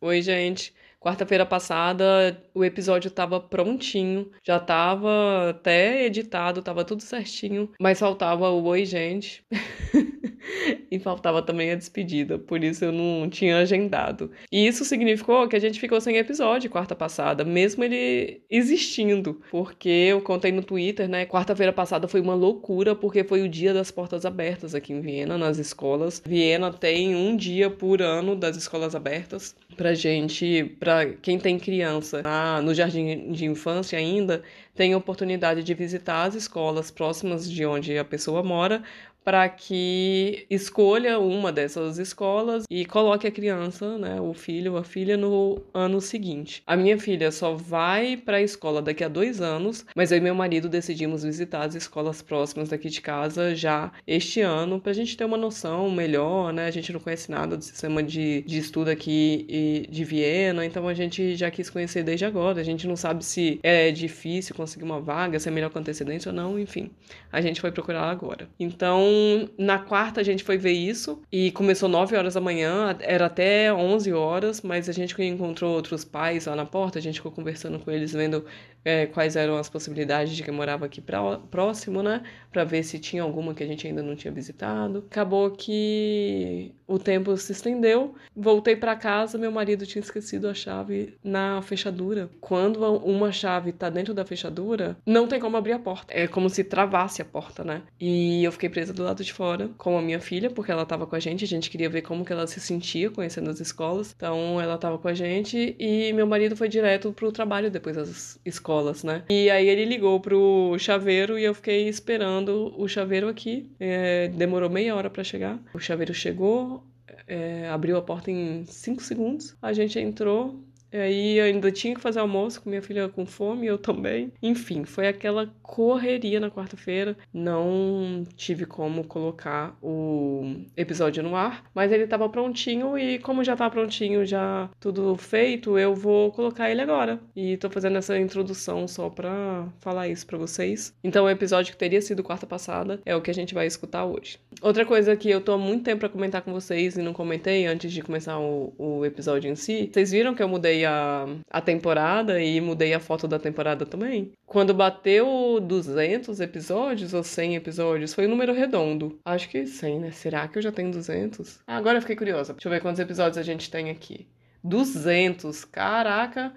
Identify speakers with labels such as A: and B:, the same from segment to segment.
A: Oi, gente. Quarta-feira passada o episódio tava prontinho, já tava até editado, tava tudo certinho, mas faltava o oi, gente. e faltava também a despedida, por isso eu não tinha agendado. E isso significou que a gente ficou sem episódio quarta passada, mesmo ele existindo, porque eu contei no Twitter, né? Quarta-feira passada foi uma loucura, porque foi o dia das portas abertas aqui em Viena, nas escolas. Viena tem um dia por ano das escolas abertas pra gente, pra quem tem criança ah, no jardim de infância ainda, tem a oportunidade de visitar as escolas próximas de onde a pessoa mora para que escolha uma dessas escolas e coloque a criança, né, o filho ou a filha, no ano seguinte. A minha filha só vai para a escola daqui a dois anos, mas eu e meu marido decidimos visitar as escolas próximas daqui de casa já este ano, para a gente ter uma noção melhor, né? A gente não conhece nada do sistema de, de estudo aqui de Viena, então a gente já quis conhecer desde agora. A gente não sabe se é difícil conseguir uma vaga, se é melhor com antecedência ou não, enfim. A gente foi procurar agora. Então, na quarta a gente foi ver isso e começou 9 horas da manhã, era até 11 horas, mas a gente encontrou outros pais lá na porta, a gente ficou conversando com eles, vendo é, quais eram as possibilidades de quem morava aqui pra, próximo, né? Pra ver se tinha alguma que a gente ainda não tinha visitado. Acabou que o tempo se estendeu, voltei para casa, meu marido tinha esquecido a chave na fechadura. Quando uma chave tá dentro da fechadura, não tem como abrir a porta. É como se travasse a porta, né? E eu fiquei presa do lado de fora com a minha filha, porque ela tava com a gente, a gente queria ver como que ela se sentia conhecendo as escolas. Então ela tava com a gente e meu marido foi direto pro trabalho depois das escolas, né? E aí ele ligou pro chaveiro e eu fiquei esperando o chaveiro aqui. É, demorou meia hora para chegar. O chaveiro chegou, é, abriu a porta em 5 segundos. A gente entrou, Aí eu ainda tinha que fazer almoço minha filha com fome, eu também. Enfim, foi aquela correria na quarta-feira. Não tive como colocar o episódio no ar, mas ele estava prontinho e como já tá prontinho, já tudo feito, eu vou colocar ele agora. E tô fazendo essa introdução só pra falar isso pra vocês. Então o episódio que teria sido quarta passada é o que a gente vai escutar hoje. Outra coisa que eu tô há muito tempo para comentar com vocês e não comentei antes de começar o, o episódio em si. Vocês viram que eu mudei a, a temporada e mudei a foto da temporada também. Quando bateu 200 episódios ou 100 episódios, foi um número redondo. Acho que 100, né? Será que eu já tenho 200? Ah, agora eu fiquei curiosa. Deixa eu ver quantos episódios a gente tem aqui. 200, caraca!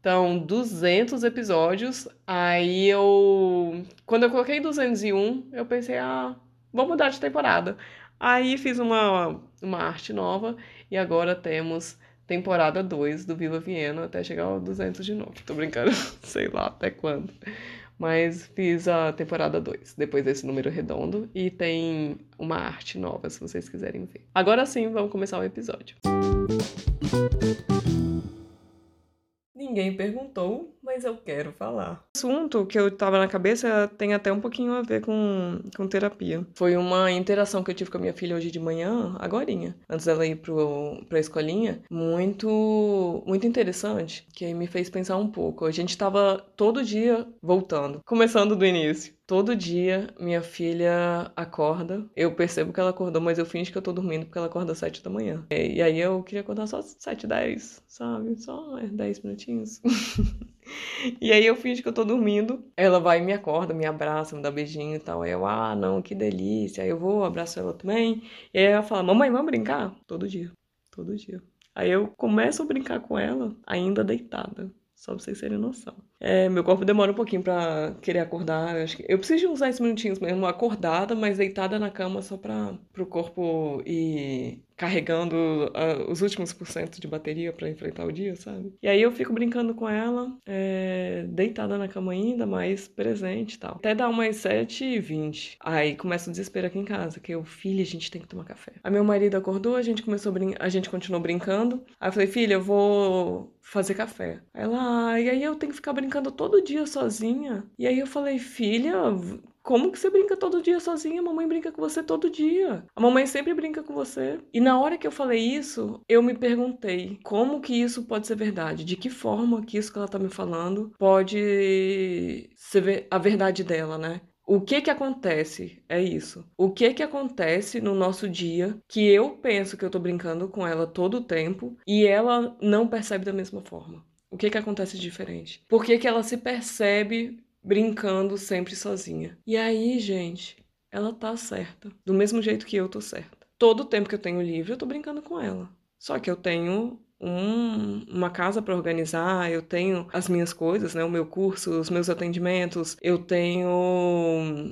A: Então, 200 episódios. Aí eu. Quando eu coloquei 201, eu pensei, ah, vou mudar de temporada. Aí fiz uma, uma arte nova e agora temos temporada 2 do Viva Viena até chegar ao 200 de novo. Tô brincando, sei lá até quando. Mas fiz a temporada 2, depois desse número redondo, e tem uma arte nova, se vocês quiserem ver. Agora sim, vamos começar o episódio. Ninguém perguntou, mas eu quero falar. O assunto que eu tava na cabeça tem até um pouquinho a ver com, com terapia. Foi uma interação que eu tive com a minha filha hoje de manhã, agorinha, antes dela ir pro, pra escolinha, muito, muito interessante, que me fez pensar um pouco. A gente tava todo dia voltando, começando do início. Todo dia minha filha acorda. Eu percebo que ela acordou, mas eu finjo que eu tô dormindo porque ela acorda às sete da manhã. E, aí eu queria acordar só às sete, dez, sabe? Só é, dez minutinhos. e aí eu finge que eu tô dormindo. Ela vai me acorda, me abraça, me dá beijinho e tal. Aí eu, ah, não, que delícia. Aí eu vou, abraço ela também. E aí ela fala, mamãe, vamos brincar? Todo dia, todo dia. Aí eu começo a brincar com ela, ainda deitada. Só pra vocês terem noção. É, meu corpo demora um pouquinho pra querer acordar. Eu, acho que... eu preciso uns 10 minutinhos mesmo, acordada, mas deitada na cama só pra pro corpo ir carregando uh, os últimos porcentos de bateria para enfrentar o dia, sabe? E aí eu fico brincando com ela, é, deitada na cama ainda, mais presente e tal. Até dar umas 7h20. Aí começa o desespero aqui em casa, que eu, filha, a gente tem que tomar café. Aí meu marido acordou, a gente começou a, brin a gente continuou brincando. Aí eu falei, filha, eu vou fazer café. Ela, ah, e aí eu tenho que ficar brincando todo dia sozinha. E aí eu falei, filha, como que você brinca todo dia sozinha? A mamãe brinca com você todo dia. A mamãe sempre brinca com você. E na hora que eu falei isso, eu me perguntei como que isso pode ser verdade? De que forma que isso que ela tá me falando pode ser a verdade dela, né? O que que acontece? É isso. O que que acontece no nosso dia que eu penso que eu tô brincando com ela todo o tempo e ela não percebe da mesma forma? O que que acontece de diferente? Por que que ela se percebe brincando sempre sozinha? E aí, gente, ela tá certa. Do mesmo jeito que eu tô certa. Todo o tempo que eu tenho livre, eu tô brincando com ela. Só que eu tenho um, uma casa para organizar, eu tenho as minhas coisas, né, o meu curso, os meus atendimentos, eu tenho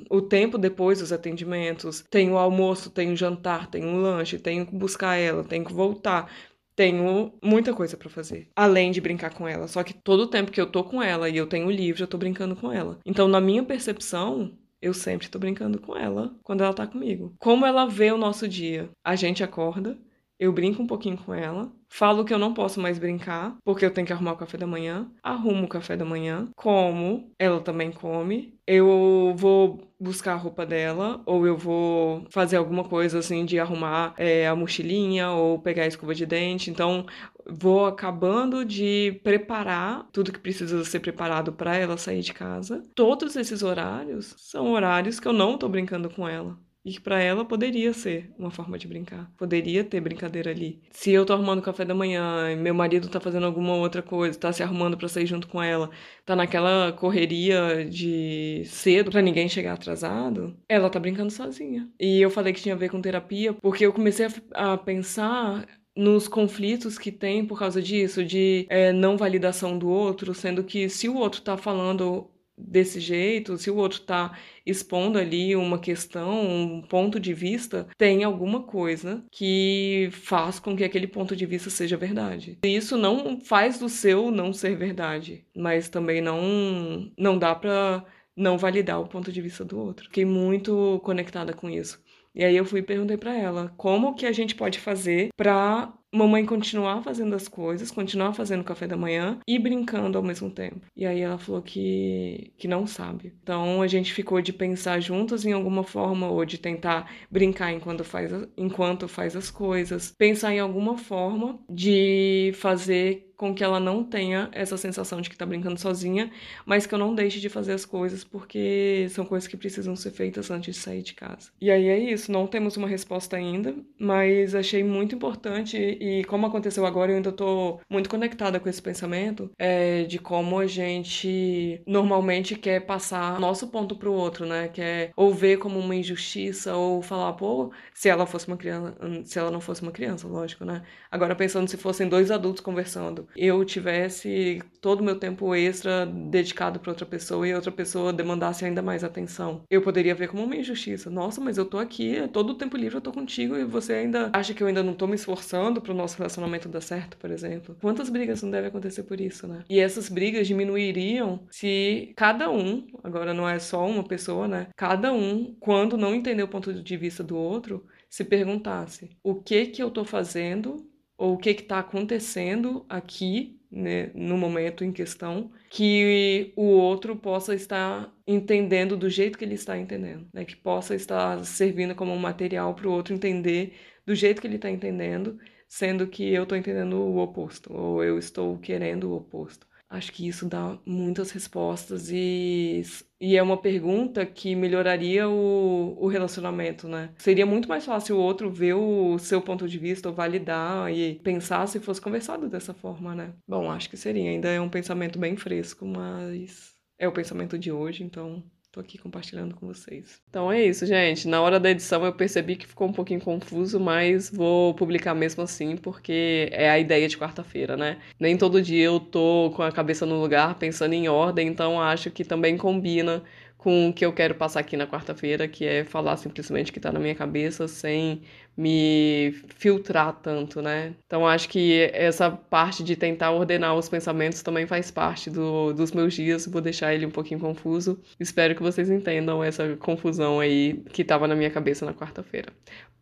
A: o tempo depois dos atendimentos, tenho o almoço, tenho o jantar, tenho o lanche, tenho que buscar ela, tenho que voltar. Tenho muita coisa para fazer, além de brincar com ela. Só que todo o tempo que eu tô com ela e eu tenho livre, eu tô brincando com ela. Então, na minha percepção, eu sempre tô brincando com ela quando ela tá comigo. Como ela vê o nosso dia? A gente acorda, eu brinco um pouquinho com ela, falo que eu não posso mais brincar, porque eu tenho que arrumar o café da manhã, arrumo o café da manhã, como, ela também come, eu vou buscar a roupa dela, ou eu vou fazer alguma coisa assim de arrumar é, a mochilinha, ou pegar a escova de dente, então vou acabando de preparar tudo que precisa ser preparado para ela sair de casa. Todos esses horários são horários que eu não tô brincando com ela. E que para ela poderia ser uma forma de brincar. Poderia ter brincadeira ali. Se eu tô arrumando café da manhã e meu marido tá fazendo alguma outra coisa, tá se arrumando para sair junto com ela, tá naquela correria de cedo para ninguém chegar atrasado, ela tá brincando sozinha. E eu falei que tinha a ver com terapia porque eu comecei a, a pensar nos conflitos que tem por causa disso, de é, não validação do outro, sendo que se o outro tá falando desse jeito, se o outro está expondo ali uma questão, um ponto de vista, tem alguma coisa que faz com que aquele ponto de vista seja verdade. E isso não faz do seu não ser verdade, mas também não não dá para não validar o ponto de vista do outro. Fiquei muito conectada com isso. E aí eu fui e perguntei para ela como que a gente pode fazer para mamãe continuar fazendo as coisas, continuar fazendo café da manhã e brincando ao mesmo tempo. E aí ela falou que, que não sabe. Então a gente ficou de pensar juntos em alguma forma ou de tentar brincar enquanto faz, enquanto faz as coisas, pensar em alguma forma de fazer com que ela não tenha essa sensação de que tá brincando sozinha, mas que eu não deixe de fazer as coisas porque são coisas que precisam ser feitas antes de sair de casa. E aí é isso, não temos uma resposta ainda, mas achei muito importante e como aconteceu agora, eu ainda tô muito conectada com esse pensamento é, de como a gente normalmente quer passar nosso ponto pro outro, né? Quer ou ver como uma injustiça ou falar, pô, se ela fosse uma criança, se ela não fosse uma criança, lógico, né? Agora pensando se fossem dois adultos conversando, eu tivesse todo o meu tempo extra dedicado para outra pessoa e outra pessoa demandasse ainda mais atenção. Eu poderia ver como uma injustiça. Nossa, mas eu tô aqui, todo o tempo livre eu tô contigo e você ainda acha que eu ainda não tô me esforçando pro nosso relacionamento dar certo, por exemplo. Quantas brigas não devem acontecer por isso, né? E essas brigas diminuiriam se cada um, agora não é só uma pessoa, né? Cada um, quando não entender o ponto de vista do outro, se perguntasse: o que que eu tô fazendo ou o que está acontecendo aqui né, no momento em questão que o outro possa estar entendendo do jeito que ele está entendendo, né, que possa estar servindo como um material para o outro entender do jeito que ele está entendendo, sendo que eu estou entendendo o oposto ou eu estou querendo o oposto. Acho que isso dá muitas respostas e, e é uma pergunta que melhoraria o, o relacionamento, né? Seria muito mais fácil o outro ver o seu ponto de vista, ou validar e pensar se fosse conversado dessa forma, né? Bom, acho que seria. Ainda é um pensamento bem fresco, mas é o pensamento de hoje, então Tô aqui compartilhando com vocês. Então é isso, gente. Na hora da edição eu percebi que ficou um pouquinho confuso, mas vou publicar mesmo assim, porque é a ideia de quarta-feira, né? Nem todo dia eu tô com a cabeça no lugar, pensando em ordem, então acho que também combina com o que eu quero passar aqui na quarta-feira, que é falar simplesmente o que tá na minha cabeça, sem me filtrar tanto, né? Então acho que essa parte de tentar ordenar os pensamentos também faz parte do, dos meus dias, vou deixar ele um pouquinho confuso. Espero que vocês entendam essa confusão aí que tava na minha cabeça na quarta-feira.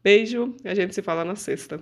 A: Beijo, a gente se fala na sexta.